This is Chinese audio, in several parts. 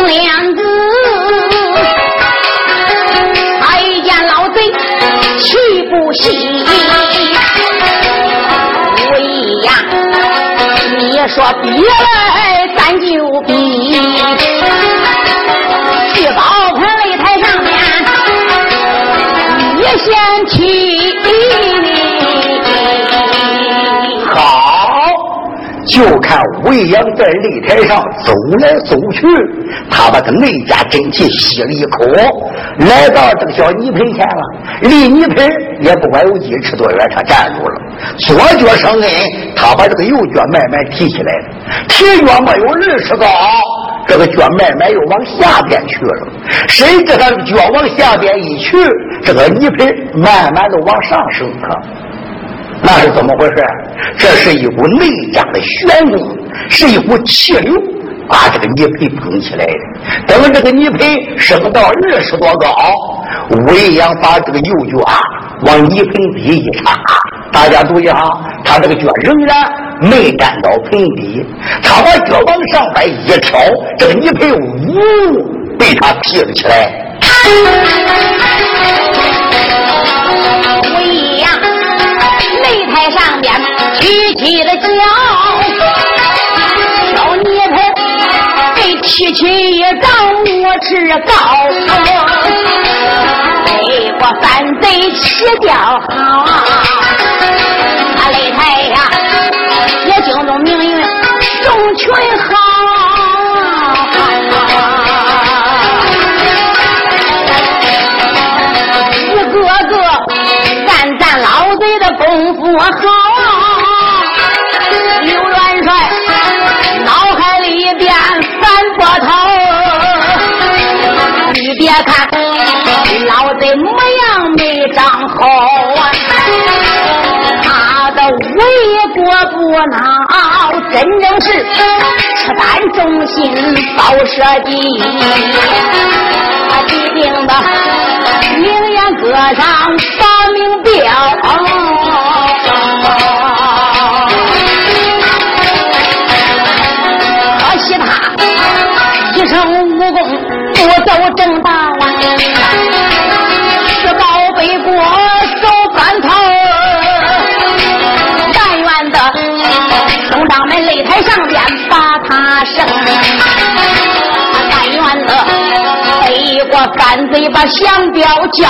两个，还见老贼气不气？喂呀，你说别了。就看魏阳在擂台上走来走去，他把个内家真气吸了一口，来到这个小泥盆前了。离泥盆也不管有几尺多远，他站住了。左脚上恩，他把这个右脚慢慢提起来。提脚没有二尺高，这个脚慢慢又往下边去了。谁知他脚往下边一去，这个泥盆慢慢的往上升了。那是怎么回事？这是一股内家的玄功。是一股气流把这个泥胚捧起来的。等这个泥胚升到二十多高，魏阳把这个右脚啊往泥盆底一插，大家注意哈，他这个脚仍然没沾到盆底，他把脚往上边一挑，这个泥盆呜被他提了起来。上边举起了脚。提起一丈五尺高，北国反贼起调好，擂台呀也惊动命运众群好，为国不恼，真正是赤胆忠心报社稷。他必定的名言搁上发明表，可惜他一生武功。不走正道啊，兄长们擂台上边把他胜。但愿的北国反贼把降表叫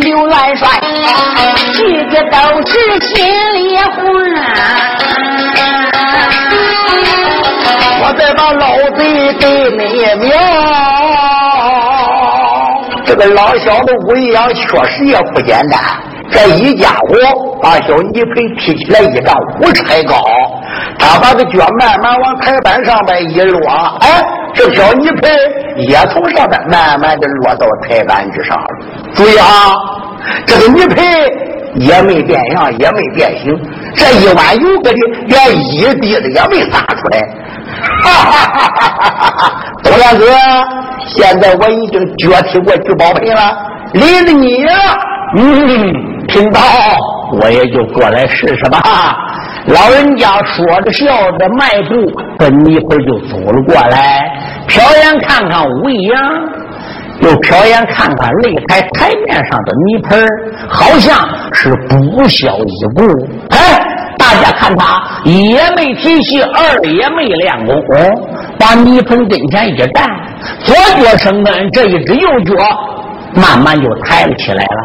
刘元帅，句句都是心里话。我再把老贼给你秒。这个老小子武艺阳确实也不简单，这一家伙把小泥培提起来一丈五尺高，他把个脚慢慢往台板上边一落，哎，这小泥盆也从上面慢慢的落到台板之上了。注意啊，这个泥盆也没变样，也没变形，这一碗油搁的连一滴子也没洒出来。哈哈哈哈哈哈！东亮哥，现在我已经脚踢过聚宝盆了，离着你了。嗯，听到我也就过来试试吧。老人家说着笑着迈步跟泥盆就走了过来，瞟眼看看吴一阳，又瞟眼看看擂台台面上的泥盆，好像是不消一顾。哎。大家看他一也没提气，二也没练功，把泥盆跟前一站，左脚生根，这一只右脚慢慢就抬了起来了。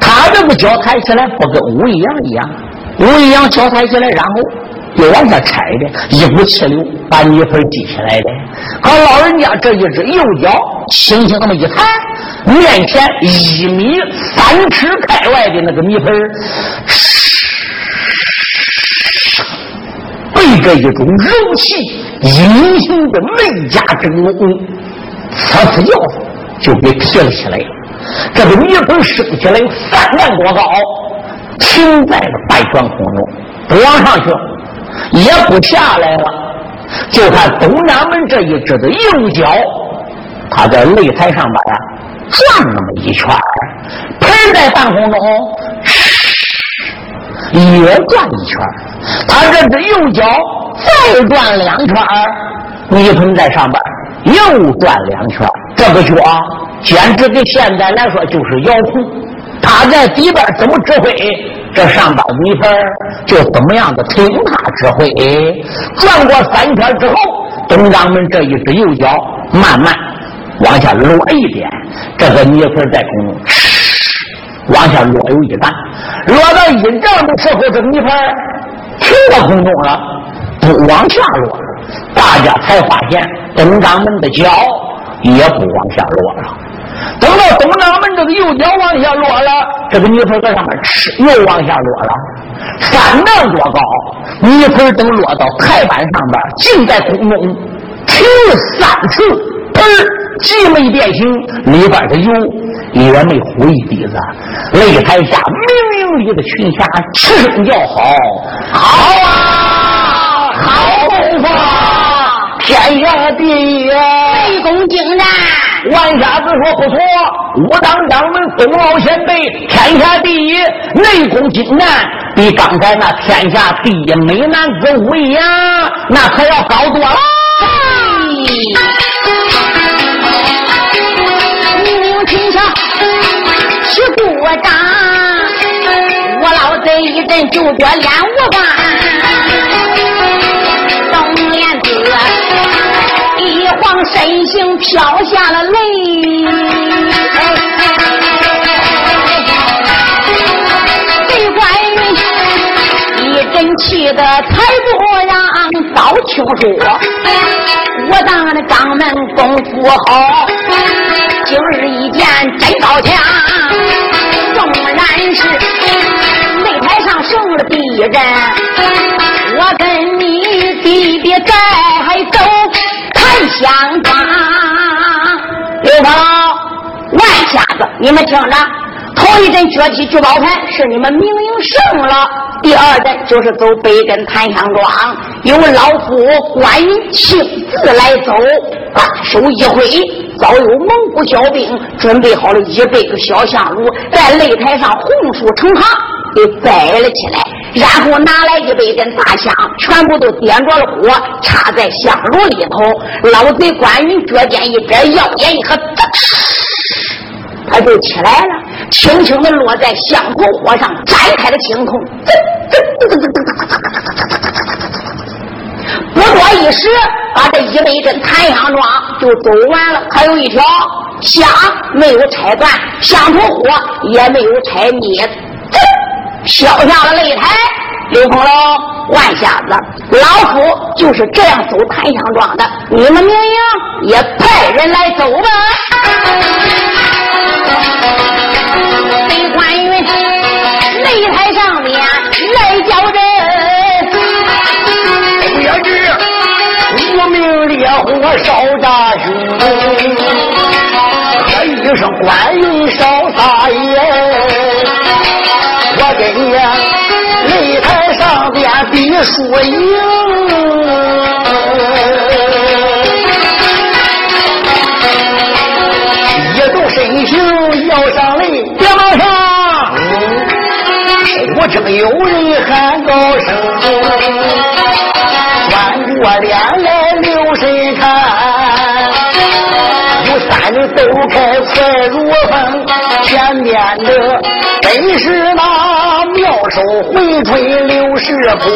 他这个脚抬起来不跟武一样一样，武一样脚抬起来，然后又往下踩的，一股气流把泥盆提起来的。可老人家这一只右脚轻轻那么一抬，面前一米三尺开外的那个泥盆。被这一种柔气隐形的内家真龙，呲呲叫就给提了起来。这个泥盆升起来有三万多高，停在了白悬空中，不往上去，也不下来了。就看东南门这一只的右脚，他在擂台上边啊转那么一圈，盆在半空中。也转一圈他这只右脚再转两圈泥盆在上边又转两圈这个脚简直跟现在来说就是遥控。他在底边怎么指挥，这上边泥盆就怎么样的听他指挥。转过三圈之后，东掌门这一只右脚慢慢往下落一点，这个泥盆在空中。往下落有一丈，落到一丈的时候，这泥盆停在空中了，不往下落了。大家才发现东掌门的脚也不往下落了。等到东掌门这个右脚往下落了，这个泥盆在上面吃又往下落了，三丈多高，泥盆等落到台板上边，竟在空中停了三次，盆儿既没变形，里边的油。也没糊一滴子，擂台下明明里的群侠齐声叫好，好啊，好功夫，天下第一，内功精湛。万瞎子说不错，武当掌门东老前辈天下第一，内功精湛，比刚才那天下第一美男子武一样，那可要高多了。打我老贼一阵就觉脸无光，一晃身形飘下了泪，贼官一阵气得才不让早听说，我当的掌门功夫好，今日一见真高强。是擂台上胜了敌人，我跟你弟弟再走看相庄。刘宝，万瞎子，你们听着，头一阵脚踢聚宝盆是你们明明胜了，第二阵就是走北镇檀香庄，由老夫关云亲自来走，大手一挥。早有蒙古小兵准备好了一百个小香炉，在擂台上红树成行给摆了起来，然后拿来一百根大香，全部都点着了火，插在香炉里头。老贼关云脚尖一指，腰眼一合，他就起来了，轻轻的落在香头火上，展开了青空。不多一时，把这一百根檀香桩就走完了。还有一条香没有拆断，香头火也没有拆灭，飘下了擂台。刘鹏楼，万瞎子，老夫就是这样走檀香庄的，你们明阳也派人来走吧。北关云擂台上面来叫人，别知无名烈火烧大胸，喝一声关云少撒野。我跟你擂台上边比输赢，一动身形要上擂，别马上！我听有人喊高声，转过脸来留神看，有三人都开快如风，前面的真是那。手回春刘世福，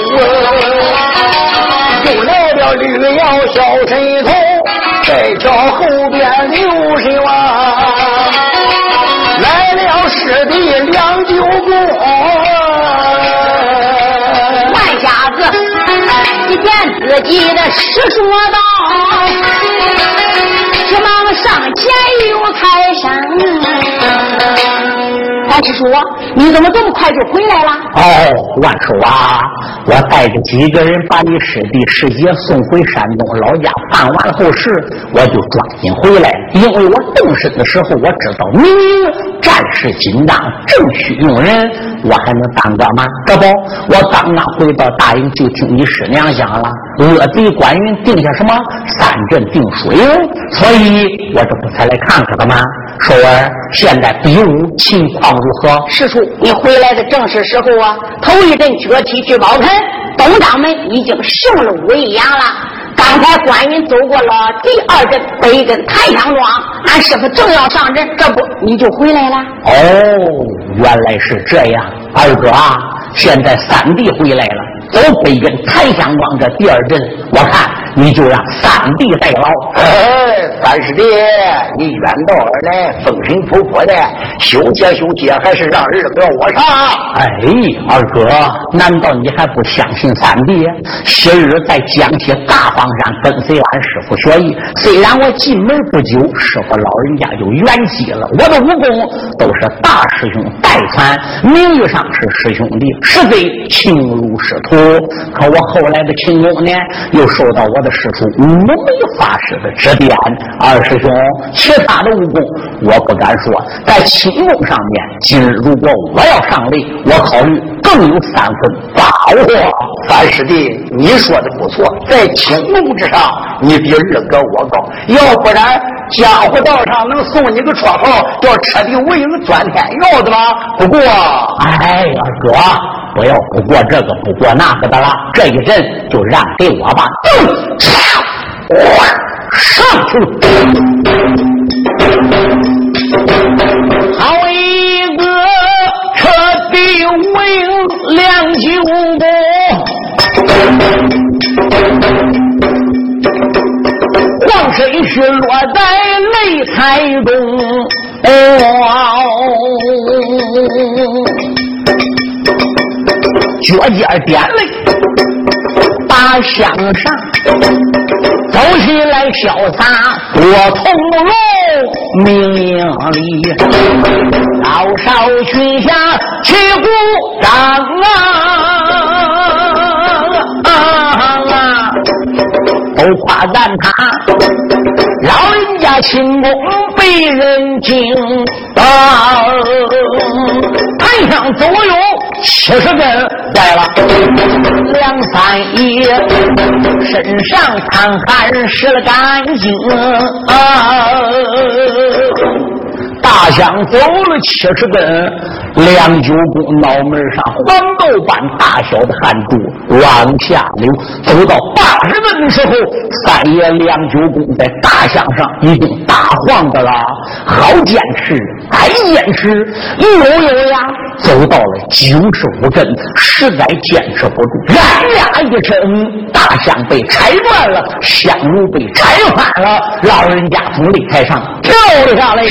又来了绿瑶小神童，再叫后边刘神王，来了师弟梁九公。万瞎子一见自己的师说道，急忙上前又开声。万师叔，你怎么这么快就回来了？哦，万叔啊，我带着几个人把你师弟师姐送回山东老家，办完后事，我就抓紧回来。因为我动身的时候，我知道明明战事紧张，正需用人，我还能耽搁吗？这不，我刚刚回到大营，就听你师娘讲了，恶贼关云定下什么三阵定输赢，所以我这不才来看看的吗？说儿，现在比武情况如何？师叔，你回来的正是时候啊！头一阵脚起聚宝盆，东掌门已经胜了武一阳了。刚才关云走过了第二阵北阵太阳庄，俺师傅正要上阵，这不你就回来了？哦，原来是这样，二哥啊，现在三弟回来了，走北阵檀香庄这第二阵，我看。你就让三弟代劳。哎，三师弟，你远道而来，风尘仆仆的，休结休结，还是让二哥我上？哎，二哥，难道你还不相信三弟？昔日在江西大荒山跟随俺师傅学艺，虽然我进门不久，师傅老人家就圆寂了。我的武功都是大师兄代传，名义上是师兄弟，实非情如师徒。可我后来的轻功呢，又受到我。师出五眉法师的指点，二师兄，其他的武功我不敢说，在轻功上面，今日如果我要上擂，我考虑更有三分把握。三师弟，你说的不错，在轻功之上，你比二哥我高，要不然江湖道上能送你个绰号叫彻底无影钻天要的吗？不过，哎，二哥，我要不过这个，不过那个的了，这一阵就让给我吧。上去！好一个彻底无影两九公，黄身是落在擂台中。脚尖点擂，大向上。走起来潇洒多从容，明里老少群侠齐鼓掌啊！都夸赞他老人家轻功被人敬啊！台上左右。七十根坏了梁三爷，身上淌汗湿了干净啊！大象走了七十根，梁九公脑门上黄豆般大小的汗珠往下流。走到八十分的时候，三爷梁九公在大象上已经大晃的了，好坚持，再坚持，悠悠呀，走到了九十五根，实在坚持不住，哎呀一声，大象被拆断了，香炉被拆翻了，老人家从擂台上跳了下来。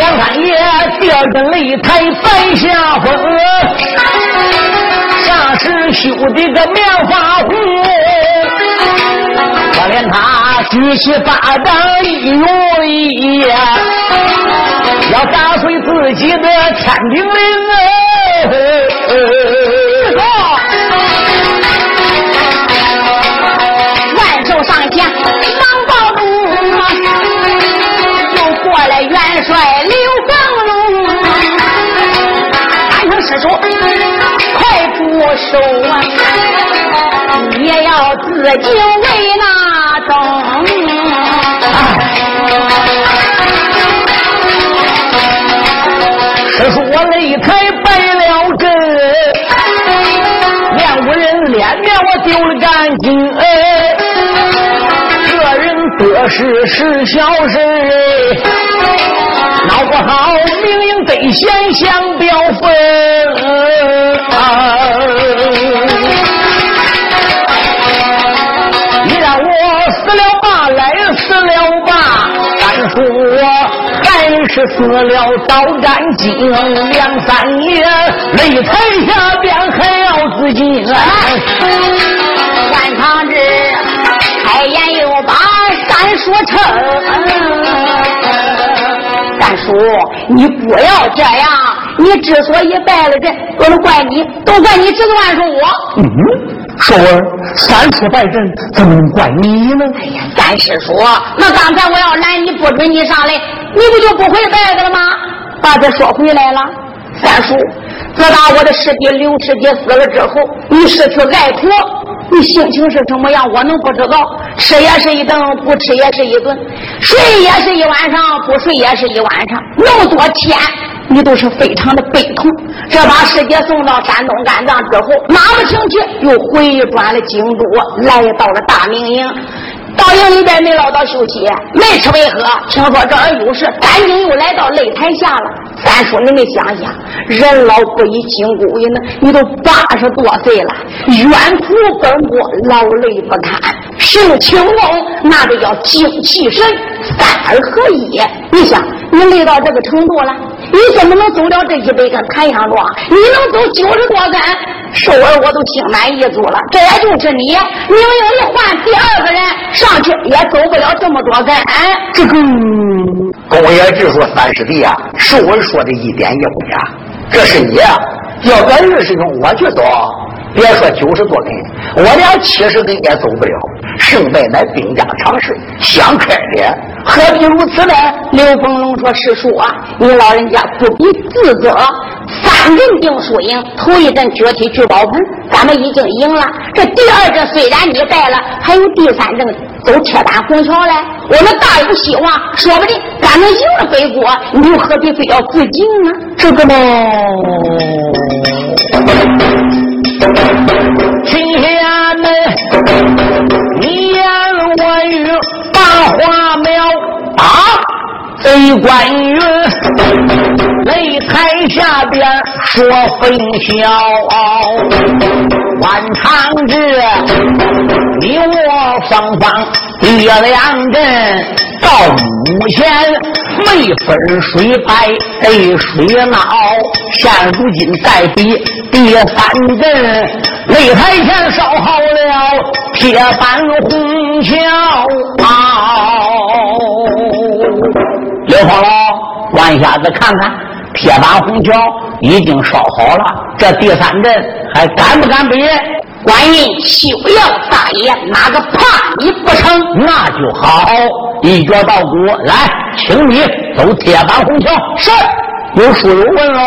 梁三爷第二个擂台在下风，下时修的个棉花壶，可怜他举起法杖一如意呀，要打碎自己的天顶铃就为那灯。师叔我擂台败了阵，连五人脸面我丢了干净哎。个人得势是小事哎，闹不好命运得先相标分。是死了刀斩金两三年，擂台下边还要自尽。万长志开言又把三叔称，三叔你不要这样，你之所以败了阵，不能怪你，都怪你侄子万叔我。嗯。寿儿，三叔败阵，怎么能怪你呢？哎呀，三师叔，那刚才我要拦你，不准你上来，你不就不会败的了吗？把这说回来了，三叔，自打我的师弟刘师姐死了之后，你失去爱婆，你心情是什么样？我能不知道？吃也是一顿，不吃也是一顿，睡也是一晚上，不睡也是一晚上，那么多天。你都是非常的悲痛，这把师姐送到山东干仗之后，马不停蹄又回转了京都，来到了大明营。到营里边没捞到休息，没吃没喝，听说这儿有事，赶紧又来到擂台下了。三叔，你们想想，人老不以筋骨为呢，你都八十多岁了，远苦奔波，劳累不堪，平清风那得叫精气神，三而合一。你想，你累到这个程度了。你怎么能走了这一百根檀香桩？你能走九十多根，寿儿我都心满意足了。这也就是你，明英一换第二个人上去也走不了这么多根。这个公爷直说三师弟啊，寿儿说的一点也不假。这是你，要搁二师兄我去走。别说九十多根，我连七十根也走不了。胜败乃兵家常事，想开点，何必如此呢？刘凤龙说：“师叔啊，你老人家不必自责。三阵定输赢，头一阵崛起聚宝盆，咱们已经赢了。这第二阵虽然你败了，还有第三阵走铁板虹桥嘞。我们大有希望，说不定咱能赢了北国，你又何必非要自尽呢？这个嘛。”听下们，你言我语把话苗啊，贼关羽擂台下边说分晓，万长志，你我双方一两阵，到目前没分谁败谁谁闹，现如今再比。第三阵擂台前烧好了铁板红桥，刘芳老弯下子看看，铁板红桥已经烧好了。这第三阵还敢不敢比？观音休要大爷，哪个怕你不成？那就好，一脚到骨，来，请你走铁板红桥。是。有书友问喽，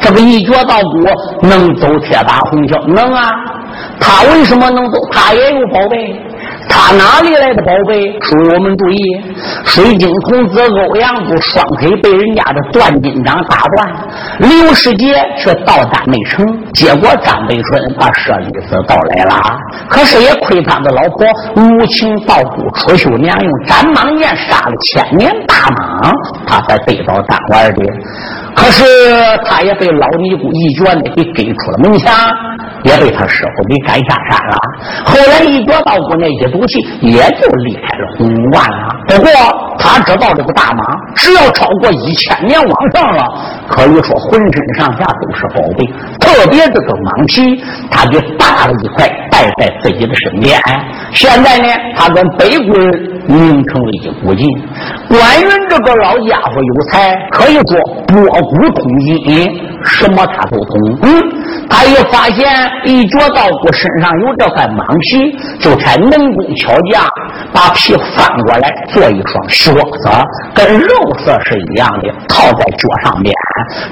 这个一脚到骨能走铁板红桥？能啊，他为什么能走？他也有宝贝。他哪里来的宝贝？书友们注意，水晶童子欧阳布双腿被人家的断金掌打断，刘世杰却到单没成。结果张北春把舍利子盗来了，可是也亏他的老婆无情道姑楚秀娘用斩蟒剑杀了千年大蟒，他才得到丹丸的。可是他也被老尼姑一脚的给给出了门墙。也被他师傅给赶下山了。后来一脚道过那些毒气，也就离开了五万了。不过他知道这个大蟒只要超过一千年往上了，可以说浑身上下都是宝贝。特别这个蟒皮，他就大了一块，带在自己的身边。现在呢，他跟北国人拧成了一股劲。关云这个老家伙有才，可以说博古通今，什么他都懂。嗯。他一发现一脚稻谷身上有这块蟒皮，就才能工巧匠把皮翻过来做一双靴子，跟肉色是一样的，套在脚上面。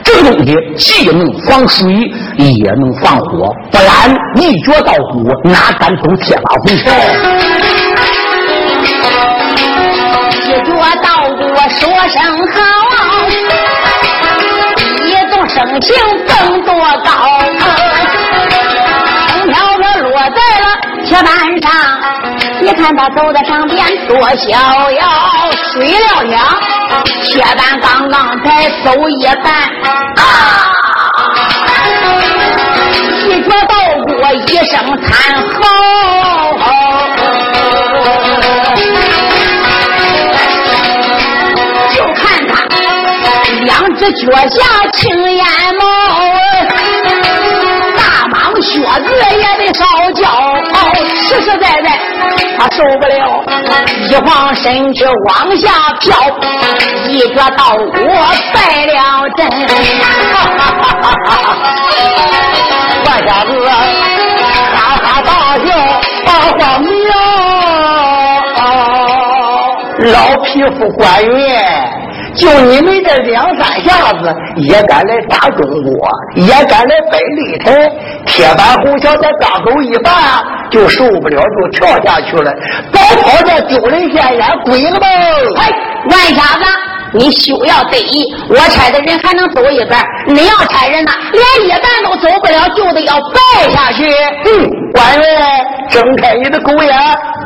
这东西既能防水，也能防火，不然一脚稻谷哪敢走铁马红桥？一脚稻谷说声好，一动生情更多高。铁板上，你看他走在上边多逍遥。睡了两，铁板刚刚才走一半，啊！一脚到过一声惨嚎，就看他两只脚下青烟冒。大蟒靴子也得烧焦，实实在在他受不了，一晃身躯往下飘，一脚到我败了阵。坏小子哈哈大笑，把话苗，老匹夫官员。就你们这两三下子，也敢来打中国，也敢来摆擂台，铁板红桥才刚走一半，就受不了，就跳下去了，早跑这丢人现眼，鬼了吧？嘿，万瞎子，你休要得意，我差的人还能走一半，你要差人呢，连一半都走不了，就得要败下去。嗯，官员，睁开你的狗眼，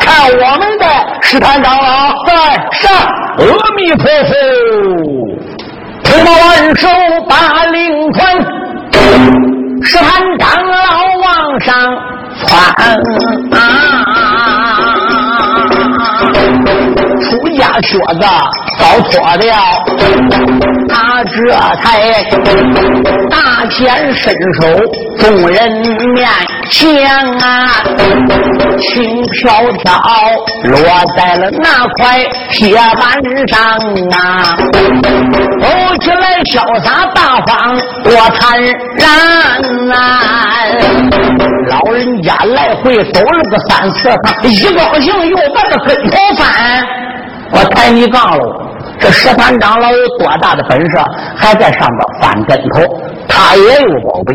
看我们的石探长老，在上。阿弥陀佛，推马万手把令传，石盘长老往上窜，出家靴子早脱了，他这才大显身手，众人面。前啊，轻飘飘落在了那块铁板上啊，走起来潇洒大方多坦然啊！老人家来回走了个三四趟，一高兴又把这跟头翻。我抬你杠喽！这十三长老有多大的本事，还在上边翻跟头？他也有宝贝。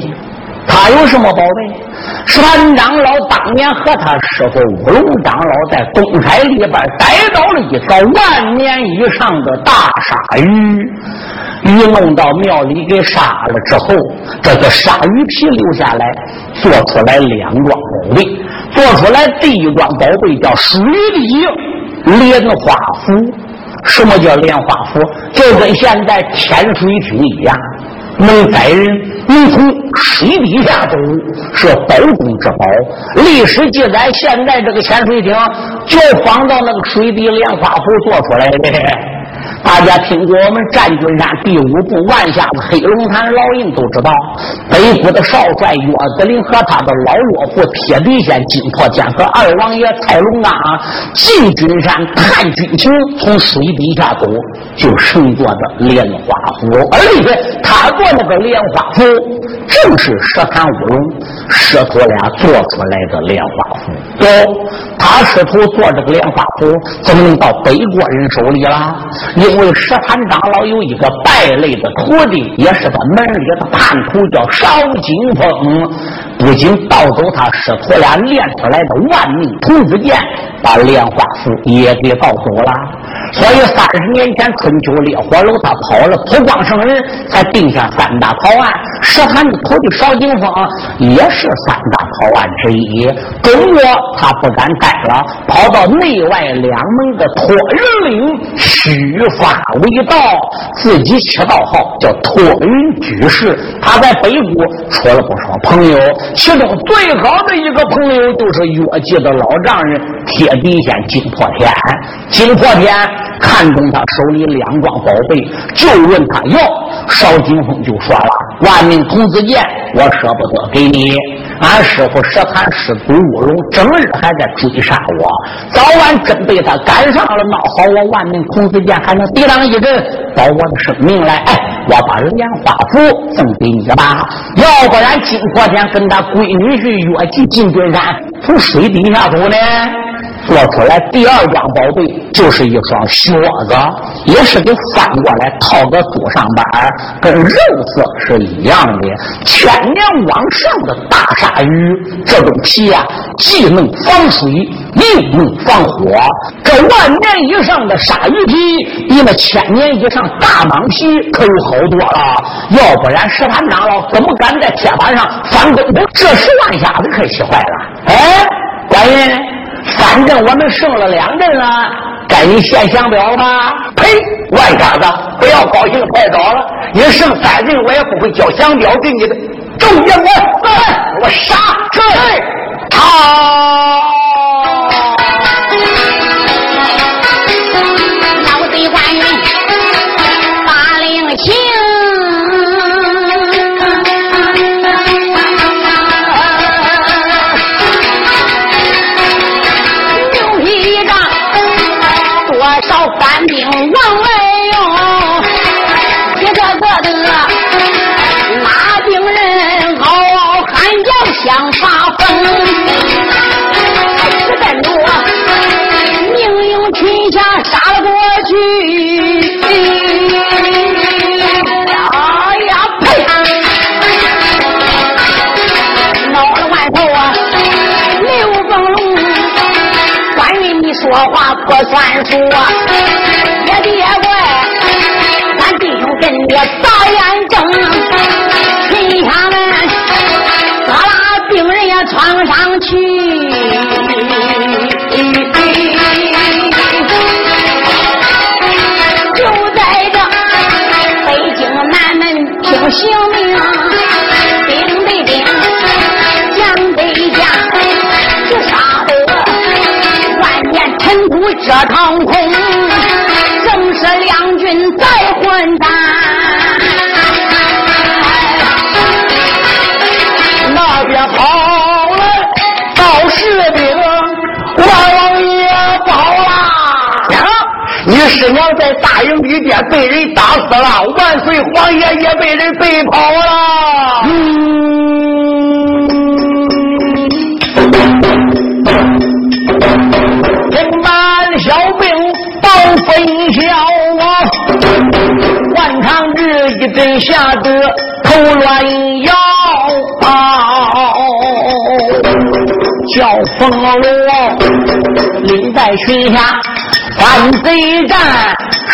他有什么宝贝？十三长老当年和他师傅乌龙长老在东海里边逮到了一条万年以上的大鲨鱼，鱼弄到庙里给杀了之后，这个鲨鱼皮留下来，做出来两桩宝贝，做出来第一桩宝贝叫水底莲花符。什么叫莲花符？就跟现在潜水艇一样。能载人，能从水底下走，是宝中之宝。历史记载，现在这个潜水艇就仿照那个水底莲花符做出来的。大家听过我们战军山第五部《万下子黑龙潭老鹰》都知道，北国的少帅岳子林和他的老岳父铁地仙金破天和二王爷蔡龙啊进军山探军情，从水底下走就胜坐的莲花符，而且他做那个莲花符，正是石潭乌龙师徒俩做出来的莲花符。有他师徒做这个莲花符，怎么能到北国人手里了？因为石潭长老有一个败类的徒弟，也是他门里的叛徒，叫邵金凤。不仅盗走他师徒俩练出来的万命童子剑，把莲花符也给盗走了。所以三十年前春秋烈火楼，他跑了普光圣人，才定下三大逃案。石盘的徒弟邵金凤也是三大逃案之一。中国他不敢待了，跑到内外两门的托云岭虚发为道，自己起道号叫托云居士。他在北国出了不少朋友。其中最好的一个朋友就是越界的老丈人铁地仙金破天。金破天看中他手里两桩宝贝，就问他要。邵金凤就说了：“万民童子剑，我舍不得给你。俺师傅石坛师徒乌龙，整日还在追杀我，早晚真被他赶上了。闹好，我万民童子剑还能抵挡一阵，保我的生命来。哎，我把莲花符送给你吧。要不然，今昨天跟他闺女去约计进军山，从水底下走呢。”做出来第二桩宝贝就是一双靴子，也是给翻过来套个桌上板跟肉色是一样的。千年往上的大鲨鱼，这种皮啊，既能防水又能防火。这万年以上的鲨鱼皮，比那千年以上大蟒皮可有好多了。要不然石坛长老怎么敢在铁板上翻跟头？这十万下子可气坏了。哎，官人。反正我们胜了两阵了，该你献降表吧？呸！外家子，不要高兴太早了。你胜三阵，我也不会交降表给你的。众将官，我杀！是。我算数啊也别怪咱弟兄跟着大院整心他们得了病人也穿不上这堂空正是两军在混战。那边跑了赵士兵万王爷跑了。你师娘在大营里边被人打死了万岁皇爷也被人背跑了。嗯。阵吓得头乱摇，叫风罗领带群下。反贼战，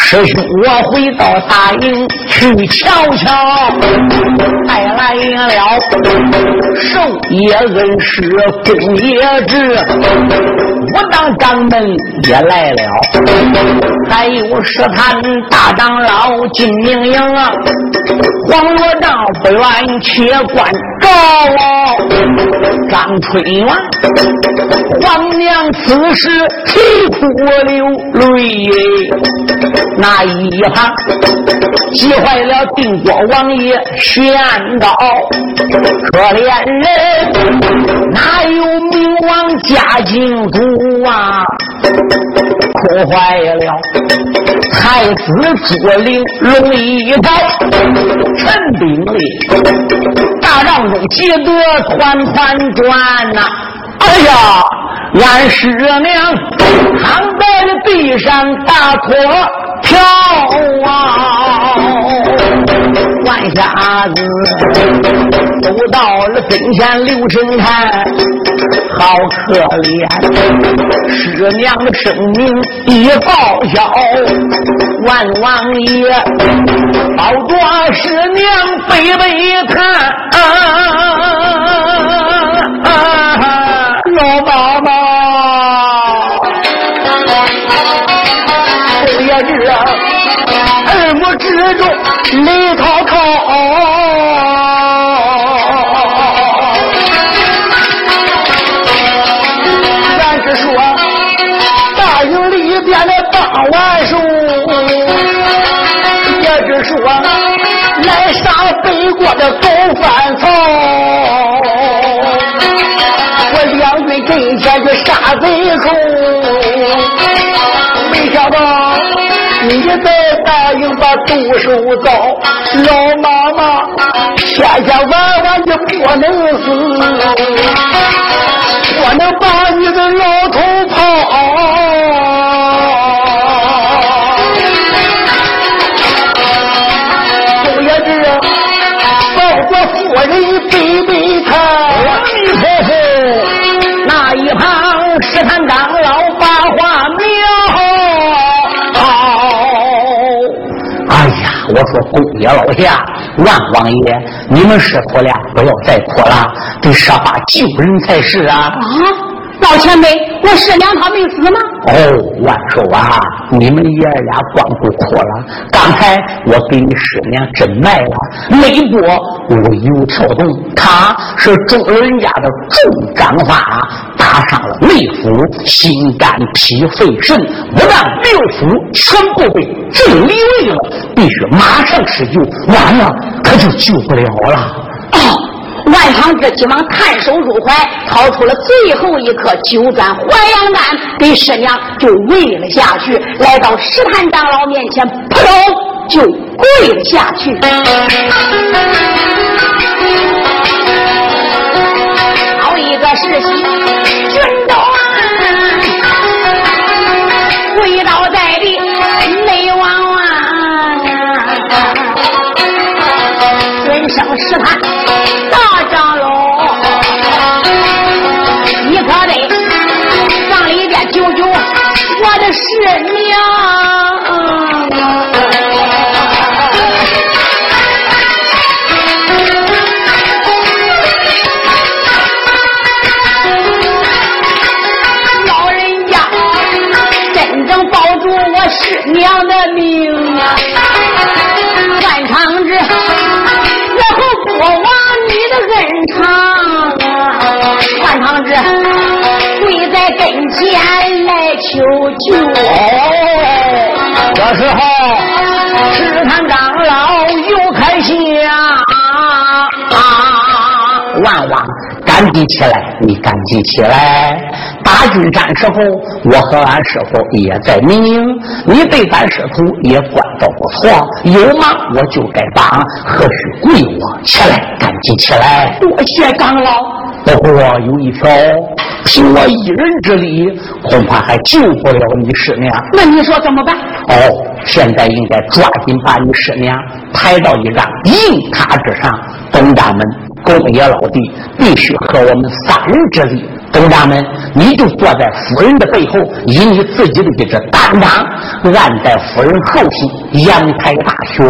师兄我回到大营去瞧瞧。带来了寿爷恩师公爷志，武当掌门也来了，还有石坛大长老金明营啊。黄罗帐不愿且关照，张春元，皇娘此时啼哭流泪，那一旁急坏了定国王爷宣告，可怜人哪有明王家境主啊？哭坏了太子朱灵龙一刀，陈兵里大帐中急得团团转呐！哎呀，俺师娘躺在了地上大哭跳啊！万瞎子都到了跟前刘成看，好可怜，师娘的生命已报销，万王爷保着师娘悲悲叹，老妈妈，之中，二目之中泪滔滔。咱是说大营里边的帮晚寿，也是说来杀北国的狗反曹。我两军阵前杀贼寇，没想到。你在大营把毒手遭，老妈妈千千万万你不能死，我能把你的老头抛。夫人背背他，阿弥陀佛。那一旁石坛长我说公爷老下，万王爷，你们师徒俩不要再哭了，得设法救人才是啊。啊。老前辈，我师娘她没死吗？哦，万寿啊，你们爷儿俩光顾哭了。刚才我给你师娘诊脉了，脉搏微有跳动，她是中人家的重掌法，打伤了内腑、心、肝、脾、肺、肾，不但六腑全部被震离位了，必须马上施救，完了可就救不了了。万长志急忙探手入怀，掏出了最后一颗九转还阳丹，给师娘就喂了下去。来到石坛长老面前，扑通就跪了下去。好一个世袭军中跪倒是他大长老你可得上里边九九我的师娘的恩长，志跪在。跟前来求救，这时候石坛长老又开啊！万王，赶紧起来！你赶紧起来！大军战时候，我和俺师傅也在民营，你对咱师徒也关照不错。有忙我就该帮，何须跪我？起来，赶紧起来！多谢长老。不过有一条，凭我一人之力，恐怕还救不了你师娘。那你说怎么办？哦，现在应该抓紧把你师娘抬到一张硬榻之上。东家公爷老弟，必须和我们三人之力。东家们，你就坐在夫人的背后，以你自己的一只大掌按在夫人后心，扬开大穴。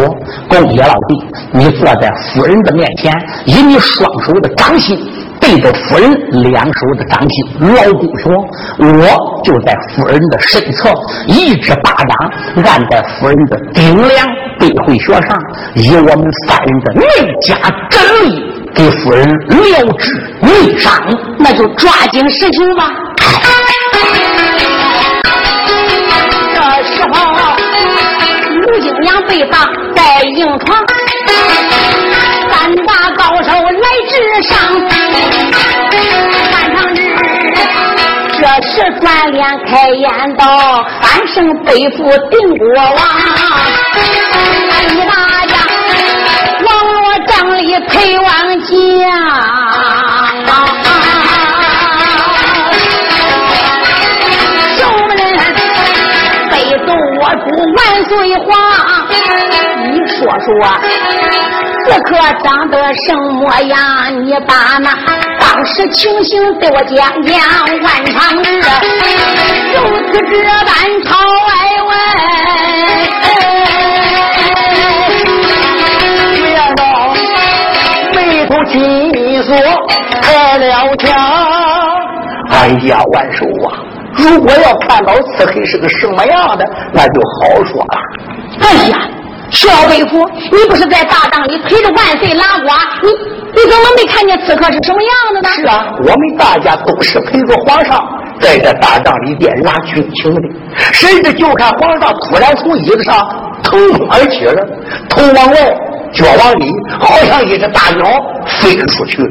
公爷老弟，你坐在夫人的面前，以你双手的掌心。对着夫人两手的掌心牢固说：“我就在夫人的身侧，一只巴掌按在夫人的顶梁背会穴上，以我们三人的内家真力，给夫人疗治内伤。那就抓紧实行吧。”这时候，吴金娘被打在硬床。三大高手来至上，万长志这时转脸开言道：“俺生背负定国王，李大陪王家，众人背奏我主万岁话，你说说。此刻长得什么样？你把那当时情形对我讲讲。万长志如此这眉头紧锁，开了枪。哎呀，万寿啊！如果要看到此黑是个什么样的，那就好说了。哎呀！小北府，你不是在大帐里陪着万岁拉呱？你你怎么没看见此刻是什么样的呢？是啊，我们大家都是陪着皇上在这大帐里边拉军情的。谁知就看皇上突然从椅子上腾空而起了，头往外脚往里，好像一只大鸟飞了出去。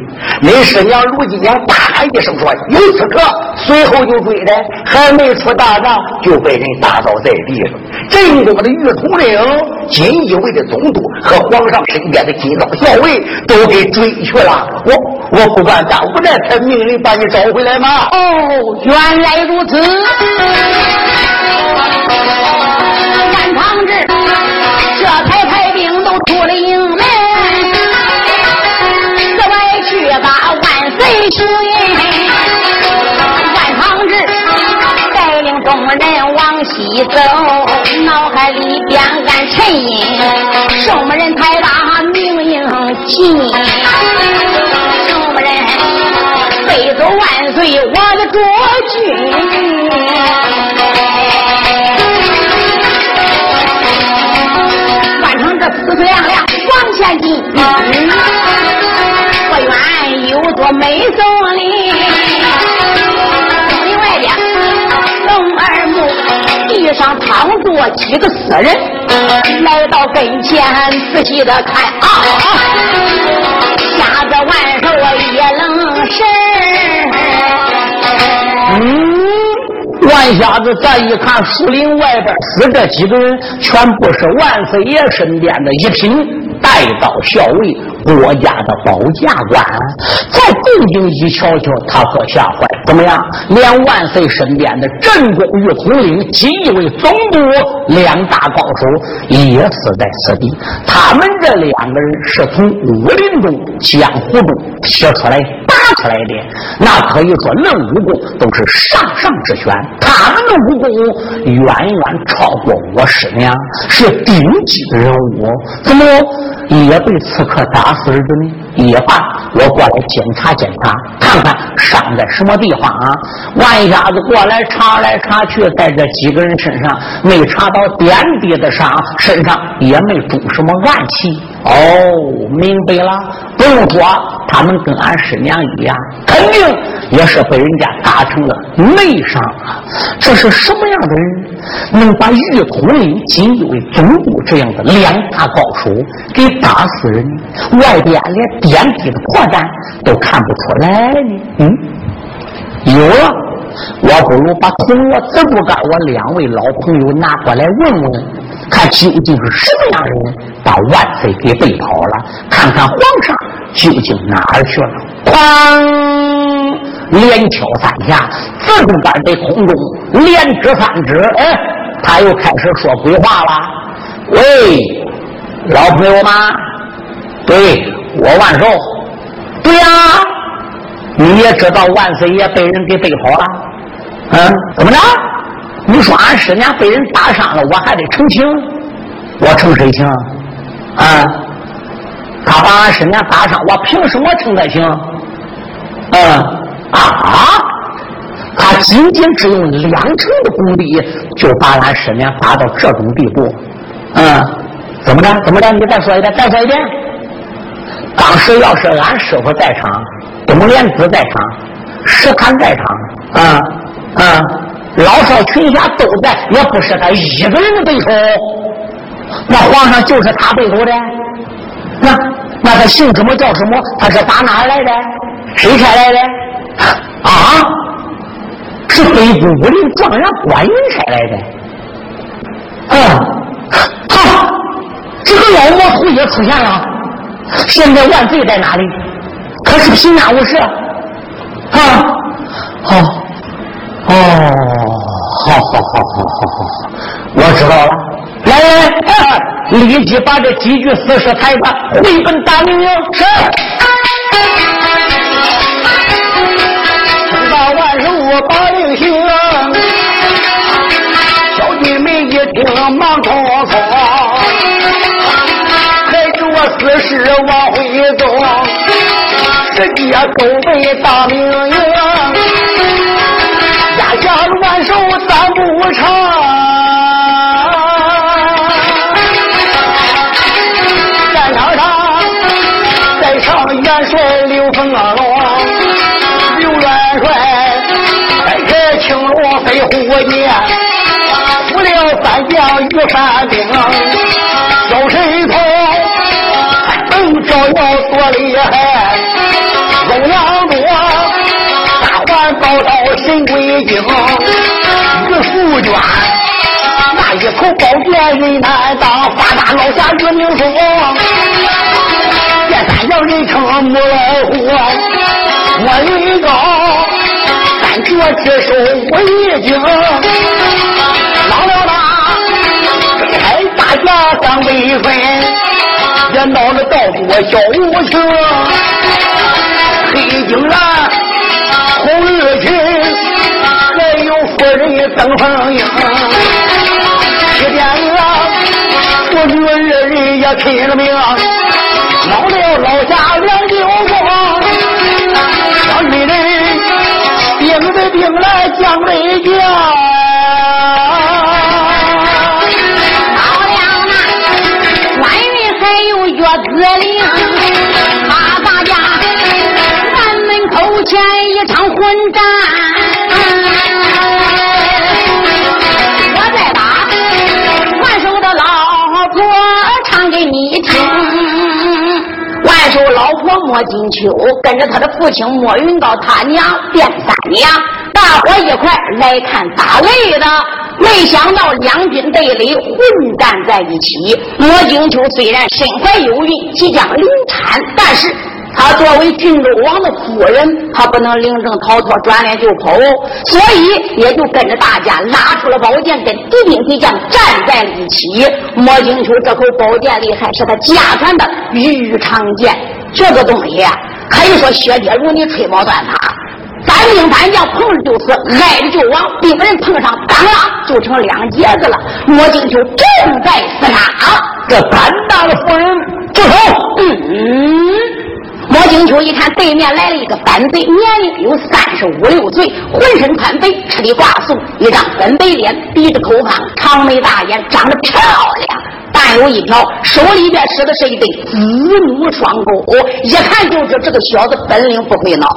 恁师娘卢金娘大喊一声说：“有刺客！”随后就追来，还没出大帐就被人打倒在地了。镇国的御统领、锦衣卫的总督和皇上身边的金刀校尉都给追去了。我我不管咋，无奈才命令把你找回来吗？哦，原来如此。万长志这才出了营门，此外去把万岁寻。万长志带领众人往西走，脑海里边暗沉吟，什么人才把命应尽？什么人背走万岁，我的国君？四四亮亮往前进，不远有座美松林。松林外边龙二木，地上躺着几个死人。来到跟前仔细的看啊，吓得瞎子再一看，树林外边死这几个人，全部是万岁爷身边的一品带刀校尉，国家的保驾官。再定睛一瞧瞧，他可吓坏。怎么样？连万岁身边的镇宫御统领、锦衣卫总督两大高手也死在此地。他们这两个人是从武林中、江湖中撇出来。出来的那可以说，论武功都是上上之选。他们的武功远远超过我师娘，是顶级的人物。怎么也被刺客打死了呢？也罢，我过来检查检查，看看伤在什么地方啊！万瞎子过来查来查去，在这几个人身上没查到点滴的伤，身上也没中什么暗器。哦，明白了，不用说，他们跟俺师娘一样，肯定也是被人家打成了内伤啊！这是什么样的人，能把御统领、锦衣卫总督这样的两大高手给打死人？外边连点滴的破绽都看不出来呢？嗯，有了，我不如把铜锣子不干我两位老朋友拿过来问问。看究竟是什么样的人把万岁给背跑了？看看皇上究竟哪儿去了？哐，连敲三下，自动杆在空中连指三指。哎，他又开始说鬼话了。喂，老朋友吗，对我万寿，对呀，你也知道万岁爷被人给背跑了？嗯，怎么着？你说俺师娘被人打伤了，我还得澄清，我澄谁清？啊，他把俺师娘打伤，我凭什么澄他清？嗯啊，他仅仅只用两成的功力，就把俺师娘打到这种地步。嗯，怎么着？怎么着？你再说一遍，再说一遍。当时要是俺师傅在场，东莲子在场，石坎在场，啊啊。老少群侠都在，也不是他一个人的对手。那皇上就是他背后的，那那他姓什么叫什么？他是打哪儿来的？谁派来的？啊？是北部武林状元关云派来的。嗯，好，这个老魔头也出现了。现在万岁在哪里？可是平安无事。啊，好。哦，好好好好好好，我知道了。来来，立即把这几具死尸抬吧，回奔大明营。是。听到万寿把令行，小弟们一听忙匆匆，抬着死尸往回走，直接都被大明营。下了万寿三不长，战场上在上元帅刘凤龙，刘元帅开开青龙飞虎剑，扶了三将御山兵，小神童多厉害，神鬼精，于素娟那一口宝剑人难当，发大老下岳明松，这三将人称母老虎，莫云高三绝之首我已经老了大，北海大侠当威分。见到了道多小无情，黑金兰、红日群，还有夫人邓凤英，七天啊，父女儿人也拼了命，老了老下两舅公，小女人病的病来将来家。莫金秋跟着他的父亲莫云高，他娘卞三娘，大伙一块来看打擂的。没想到两军对垒，混战在一起。莫金秋虽然身怀有孕，即将临产，但是他作为郡州王的夫人，他不能领证逃脱，转脸就跑，所以也就跟着大家拉出了宝剑，跟敌兵敌将站在了一起。莫金秋这口宝剑厉害是他家传的玉长剑。这个东西啊，可以说血跌如你，吹毛断发，单兵单将碰着就死，挨着就亡。病人碰上，当啷就成两截子了。莫金秋正在厮杀，这胆大的妇人住手！嗯，莫金秋一看对面来了一个反贼，年龄有三十五六岁，浑身穿白，吃的挂素，一张粉白脸，鼻子口方，长眉大眼，长得漂亮。但有一条，手里边使的是一对子母双钩，一看就知这个小子本领不会孬。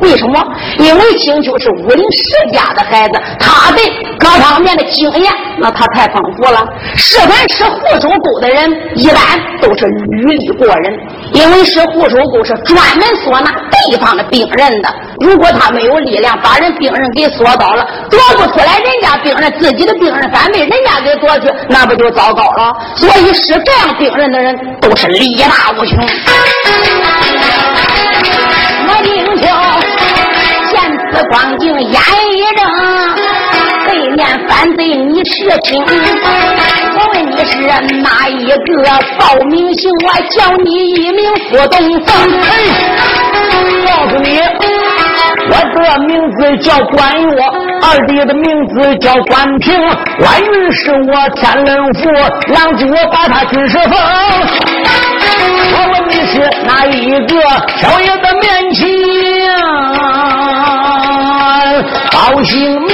为什么？因为青丘是武林世家的孩子，他的各方面的经验那他太丰富了。是凡使护手钩的人，一般都是履历过人，因为使护手钩是专门锁拿对方的病人的。如果他没有力量把人病人给锁倒了，夺不出来，人家病人自己的病人反被人家给夺去，那不就糟糕了？所以使这样病人的人都是力大无穷。我听听，见此光景眼一睁，对面反贼你是亲？我问你是哪一个报名姓？我叫你一名副东风。告诉你。我的名字叫关羽，二弟的名字叫关平。关羽是我天人府，郎君我把他军师封。我问你是哪一个少爷的面前报姓名？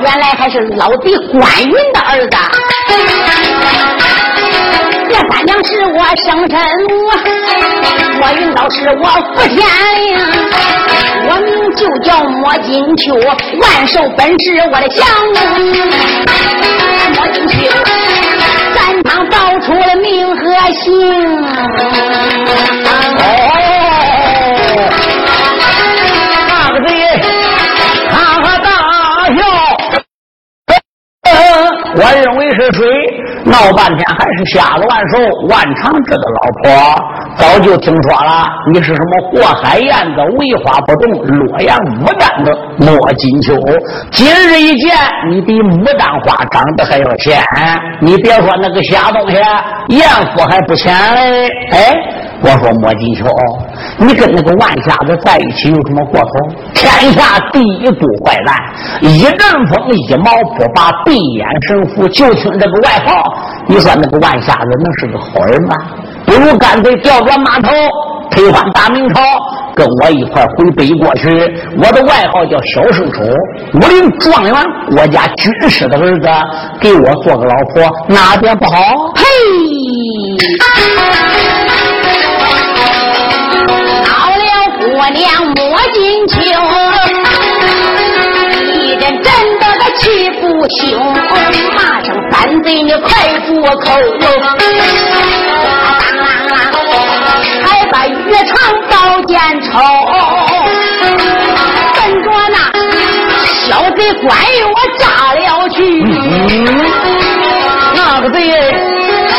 原来还是老弟关云的儿子。这三娘是我生身母，莫云高是我福天呀。我名就叫莫金秋，万寿本是我的相公。莫金秋，三堂报出了名和姓。哦，大个子，哈哈大笑。我认为是谁？闹半天还是瞎子万寿，万长志的老婆早就听说了，你是什么祸海燕子、为花不动、洛阳牡丹的莫金秋。今日一见，你比牡丹花长得还要鲜。你别说那个瞎东西，艳福还不浅嘞。哎，我说莫金秋，你跟那个万瞎子在一起有什么过头？天下第一毒坏蛋，一阵风一毛不拔，闭眼神符，就听这个外号。你说那个万瞎子能是个好人吗？不如干脆调转马头，推翻大明朝，跟我一块回北过去。我的外号叫小圣丑，武林状元，我家军师的儿子，给我做个老婆，哪点不好？嘿，到了姑娘摸金秋，一阵阵的个气不休，骂声三。反贼，你快住口！还把鱼肠宝剑抽，跟着那小贼关羽我炸了去。那个贼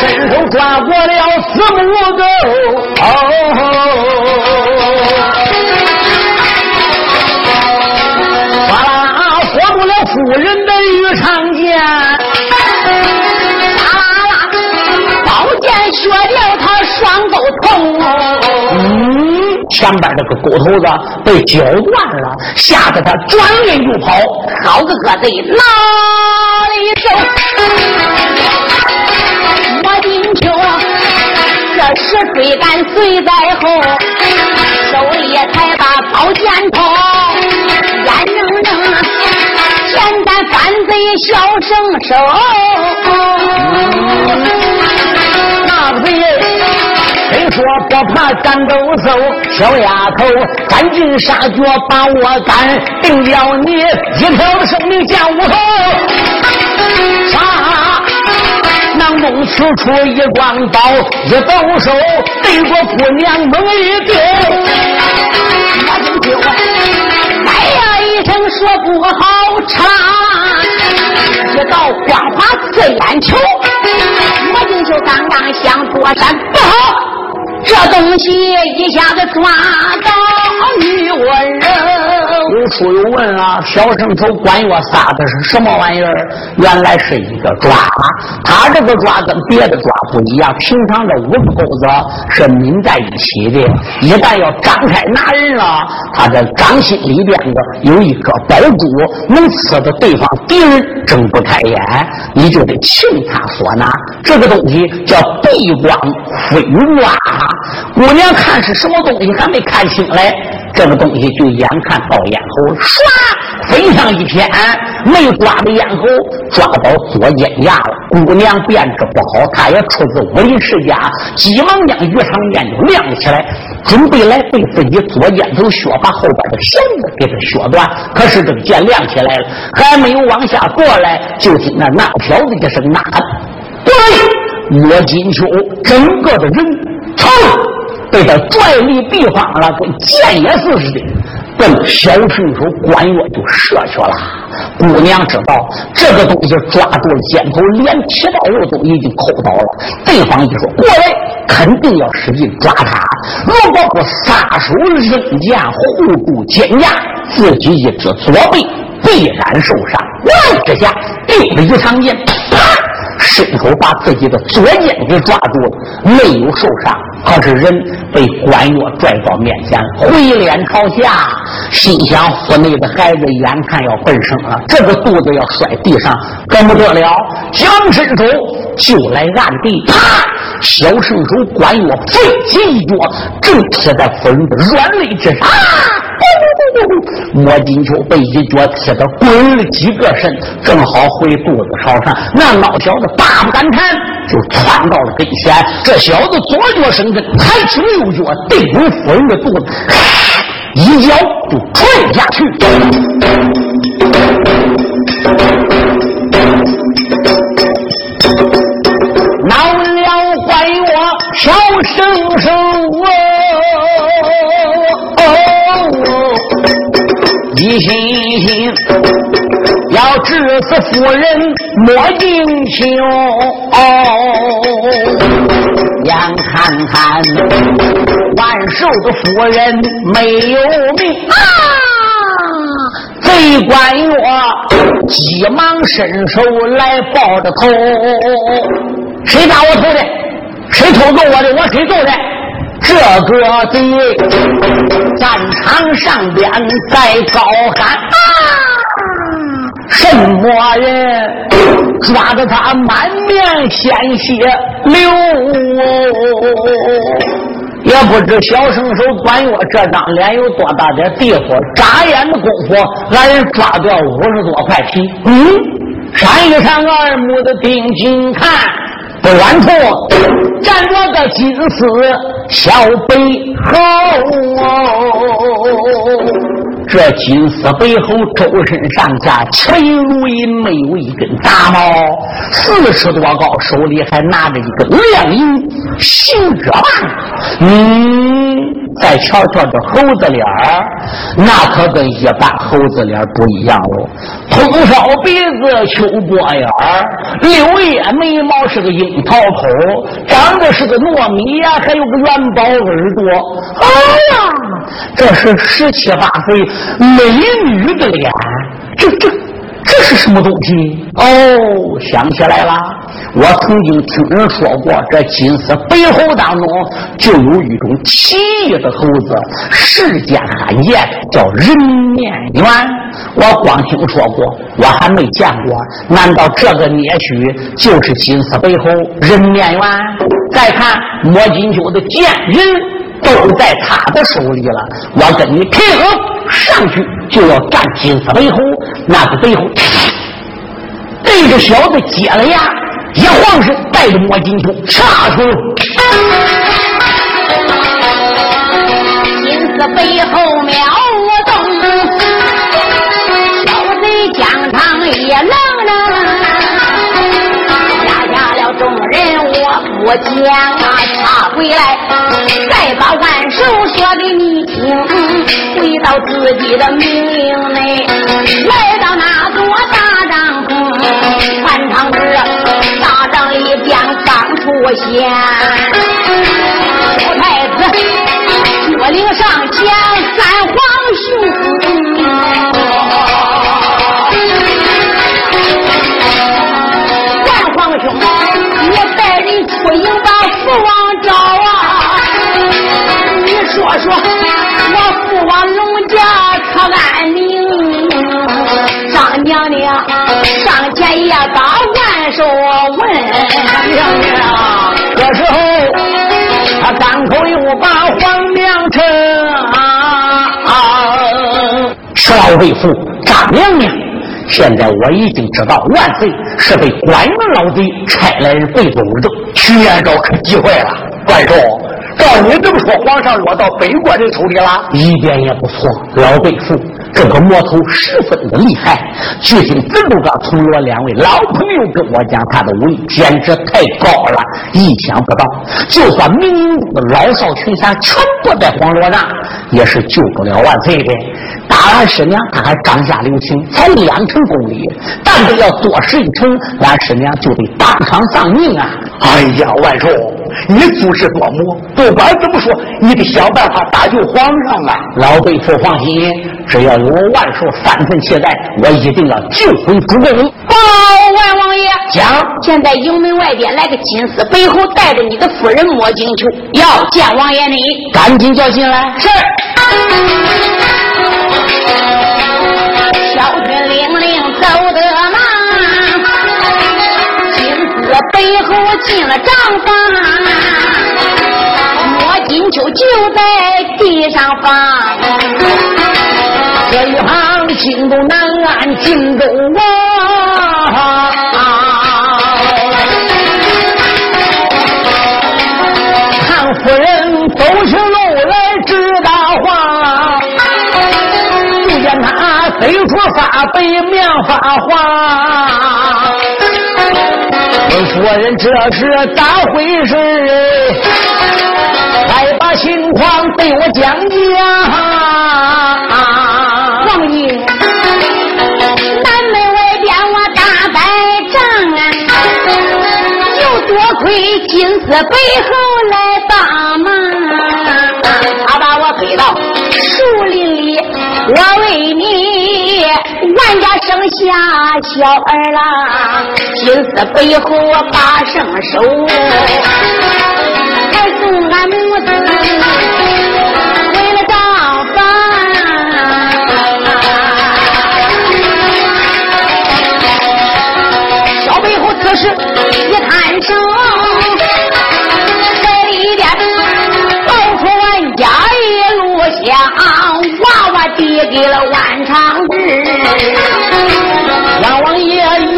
伸手抓过了四目狗。夫人的玉长剑，啦啦啦，宝剑削掉他双沟头。前边那个狗头子被绞断了，吓得他转脸就跑。好个个贼，哪里走？我金秋这时追赶随在后，手里也才把宝剑偷，眼睁睁。现在反贼小声说，那个贼谁说不怕战斗手，小丫头赶紧杀脚把我赶，定了你一条生命见无头。杀！囊中取出一光刀，一抖手对着姑娘猛一丢。我就丢！哎呀一声说不好。唱，一道光华刺眼球，我进去刚刚想躲闪，不好，这东西一下子抓到女文人。有书友问啊，小圣头管我撒的是什么玩意儿？原来是一个抓，他这个抓跟别的抓不一样，平常这五个钩子是拧在一起的，一旦要张开拿人了，他的掌心里边的有一颗宝珠，能刺的对方敌人睁不开眼，你就得擒他所拿。这个东西叫闭光飞抓。姑娘看是什么东西，还没看清来。这个东西就眼看到眼咽喉，唰，飞上一片，没抓到咽喉，抓到左肩牙了。姑娘变质不好，她也出自武林世家，急忙将鱼肠剑就亮起来，准备来对自己左肩头削，把后边的绳子给他削断。可是这个剑亮起来了，还没有往下过来，就听那那飘子一声呐喊，对，莫金秋整个的人，噌。被他拽离地方了，跟箭也似的，奔小顺手关月就射去了。姑娘知道这个东西抓住了肩头，连皮包肉都已经抠到了。对方一说过来，肯定要使劲抓他。如果不撒手扔剑护住肩胛，自己一只左臂必然受伤。万之下，对了一长剑，啪！伸手把自己的左肩给抓住了，没有受伤。可是人被关月拽到面前，回脸朝下，心想：府内的孩子眼看要奔生了，这个肚子要摔地上，怎么得了？将伸手就来按地，啪！小圣手关月飞起一脚，正贴在夫人的软肋之上。莫金秋被一脚踢得滚了几个身，正好回肚子朝上。那老小子大不敢弹，就窜到了跟前。这小子左脚生抬起右脚对准夫人的肚子，一脚就踹下去。恼了怪我小声声哦。一心心要治死夫人莫金秋，眼看看万寿的夫人没有命啊！贼官我急忙伸手来抱着头，谁打我头的？谁偷走我的？我谁揍的？这个贼战场上边在高喊啊！什么人抓得他满面鲜血流？也不知小生手管我这张脸有多大点地方，眨眼的功夫，俺人抓掉五十多块皮。嗯，闪一闪二目的定睛看。不远处站着个金丝小背后，这金丝背后周身上下沉如银，没有一根杂毛，四十多高，手里还拿着一个亮银行者棒。嗯，再瞧瞧这猴子脸儿，那可跟一般猴子脸不一样喽。通烧鼻子，秋波眼儿，柳叶眉毛是个樱桃口，长得是个糯米呀，还有个元宝耳朵。哎呀，这是十七八岁美女的脸，这这这是什么东西？哦，想起来了，我曾经听人说过，这金丝背猴当中就有一种奇异的猴子，世间罕见，叫人面猿。我光听说过，我还没见过。难道这个也许就是金丝背猴人面猿？再看摸金秋的剑人。都在他的手里了，我跟你配合上去就要干金丝背后，那个背后。这个小子接了牙，一晃身带着摸金球杀出。金丝背后我不讲啊，他回来。再把万寿说给你听，回到自己的命内，来到那座大帐篷，穿堂子，大帐里边刚出现，老太子坐领上前，三皇万寿问。娘娘，这时候他张口又把黄娘称。石老为父，张娘娘，现在我已经知道万岁是被关门老贼差来背走的，徐延昭可机会了，万寿。照你这么说，皇上落到北国人手里了，一点也不错。老辈父，这个魔头十分的厉害。据听子路刚同我两位老朋友跟我讲，他的武艺简直太高了，意想不到。就算明营中的老少群侠全部在黄罗上，也是救不了万岁的。打俺师娘，他还掌下留情，才两成功力，但得要多使一成，俺师娘就得当场丧命啊！哎呀，万寿。你足智多谋，不管怎么说，你得想办法搭救皇上啊！老辈父放心，只要有我万寿三分期待，我一定要救回主公。报万王爷，讲，现在营门外边来个金丝背后带着你的夫人摸金球，要见王爷你，赶紧叫进来。是。背后进了帐房。摸金球就在地上放，这一行京东南岸荆州王，看夫人走起路来直打晃，见他飞出发白面发黄，夫人这是咋回事？快把情况对我讲讲，王爷，南门外边我打败仗，又多亏金子背后来帮家生下小儿郎，金丝背后我把圣手。送俺母子回了帐房，小背后此时一探手，在里边抱出俺家一路香，娃娃递给了万长志。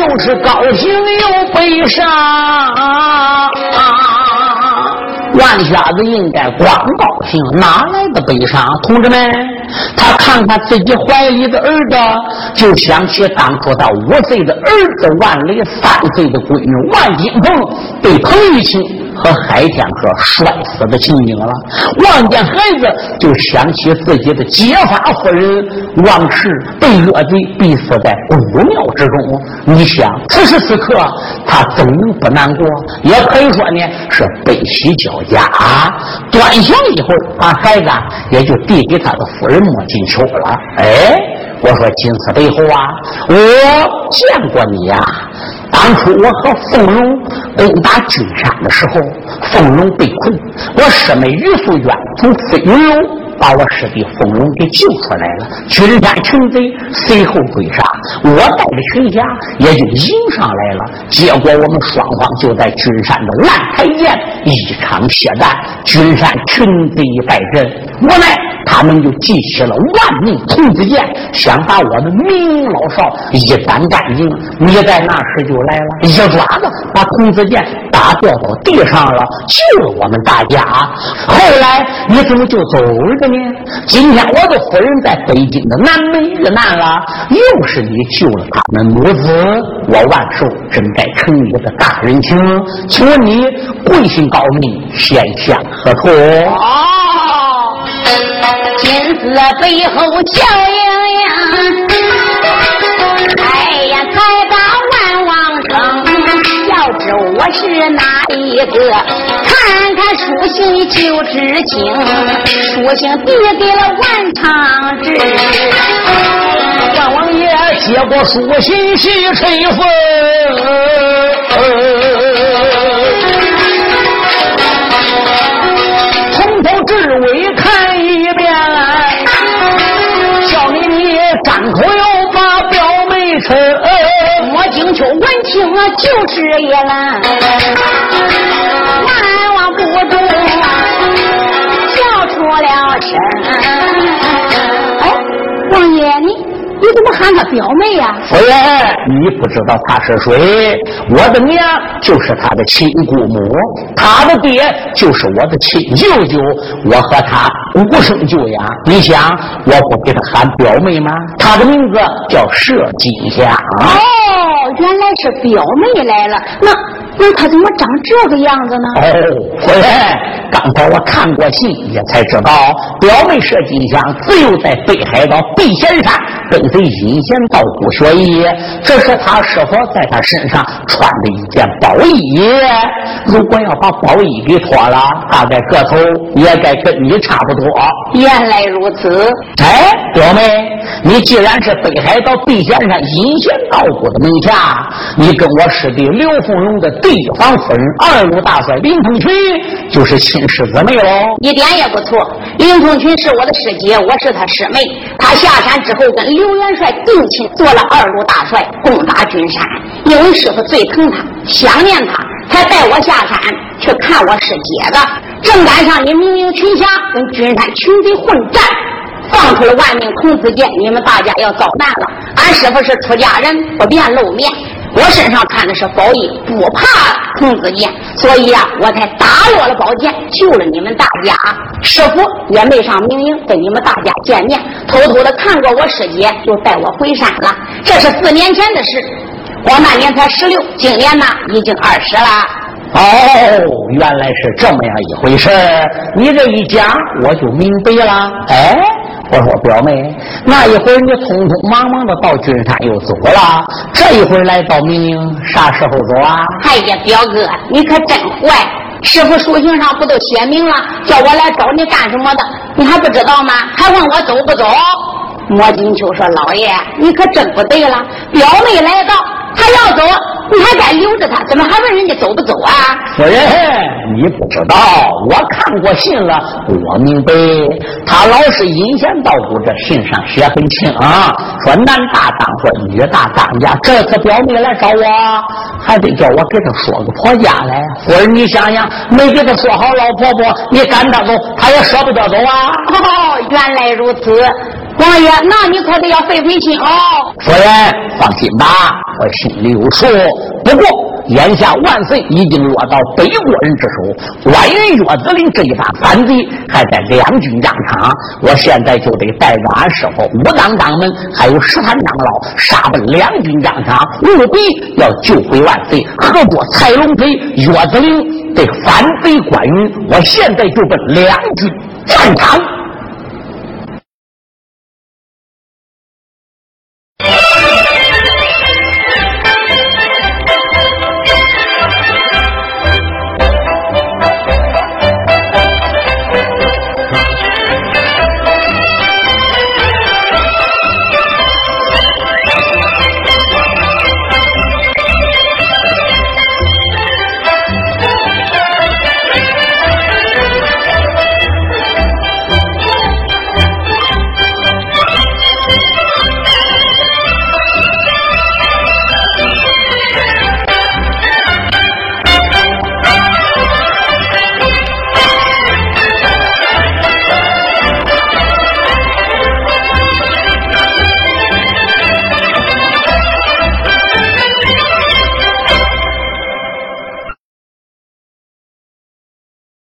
就是高兴又悲伤。万瞎子应该光高兴，哪来的悲伤？同志们，他看看自己怀里的儿子，就想起当初他五岁的儿子万雷，三岁的闺女万金凤被彭玉清和海天鹤摔死的情景了。望见孩子，就想起自己的结发夫人王氏被恶贼逼死在古庙之中。你想，此时此刻他怎能不难过？也可以说呢，是悲喜交加。端详一会儿，把孩子也就递给他的夫人莫金秋了。哎，我说金丝背后啊，我见过你呀。当初我和凤龙攻打君山的时候，凤龙被困，我师妹于素娟从飞云楼。把我师弟凤龙给救出来了，君山群贼随后追杀，我带着群侠也就迎上来了。结果我们双方就在君山的烂台间一场血战，君山群贼败阵，无奈他们就记起了万命童子剑，想把我们明老少一斩干净。你在那时就来了，一爪子把童子剑打掉到地上了，救了我们大家。后来你怎么就走了呢？今天我的夫人在北京的南门遇难了，又是你救了他们母子，我万寿正在城里的大人情，请问你贵姓高名，先向何处？啊，金子背后笑盈盈，哎呀，才把万王生，要知我是哪一个？看看书信就知情，书信递给了万长志。万王爷接过书信，细吹风，秋闻听就是一兰。你怎么喊他表妹呀？夫人，你不知道他是谁？我的娘就是他的亲姑母，他的爹就是我的亲舅舅，我和他无生久呀。你想，我不给他喊表妹吗？他的名字叫佘金香。哦，原来是表妹来了。那那她怎么长这个样子呢？哦，夫人，刚才我看过戏，也才知道表妹佘金香自幼在北海道避仙山。跟随阴险道姑学艺，这是他师傅在他身上穿的一件宝衣。如果要把宝衣给脱了，大概个头也该跟你差不多。原来如此。哎，表妹，你既然是北海道毕仙山阴险道姑的门下，你跟我师弟刘凤荣的地方夫人二路大帅林凤群就是亲师姊妹喽。一点也不错，林凤群是我的师姐，我是他师妹。他下山之后跟。刘元帅定亲做了二路大帅，攻打君山。因为师傅最疼他，想念他，才带我下山去看我师姐的。正赶上你明明群侠跟君山群贼混战，放出了万命孔子剑，你们大家要遭难了。俺师傅是出家人，不便露面。我身上穿的是宝衣，不怕童子剑，所以啊，我才打落了宝剑，救了你们大家。师傅也没上明营跟你们大家见面，偷偷的看过我师姐，就带我回山了。这是四年前的事，我那年才十六，今年呢已经二十了。哦，原来是这么样一回事你这一讲，我就明白了。哎。我说表妹，那一会儿你匆匆忙忙的到君山又走了，这一会来到明营，啥时候走啊？哎呀，表哥，你可真坏！师傅书信上不都写明了，叫我来找你干什么的？你还不知道吗？还问我走不走？莫金秋说：“老爷，你可真不对了，表妹来到，他要走。”你还敢留着他？怎么还问人家走不走啊？夫人，你不知道，我看过信了，我明白。他老是阴险道姑，这信上写很清啊，说男大当婚，女大当嫁。这次表妹来找我，还得叫我给他说个婆家来。夫人，你想想，没给他说好，老婆婆，你赶他走，他也舍不得走啊。哦，原来如此。王爷，那你可得要费费心哦。夫人放心吧，我心里有数。不过眼下万岁已经落到北国人之手，关于岳子陵这一把反贼还在两军战场，我现在就得带着俺师傅武当掌门，还有十三长老杀奔两军战场，务必要救回万岁，合作蔡龙飞、岳子陵的反贼关羽。我现在就奔两军战场。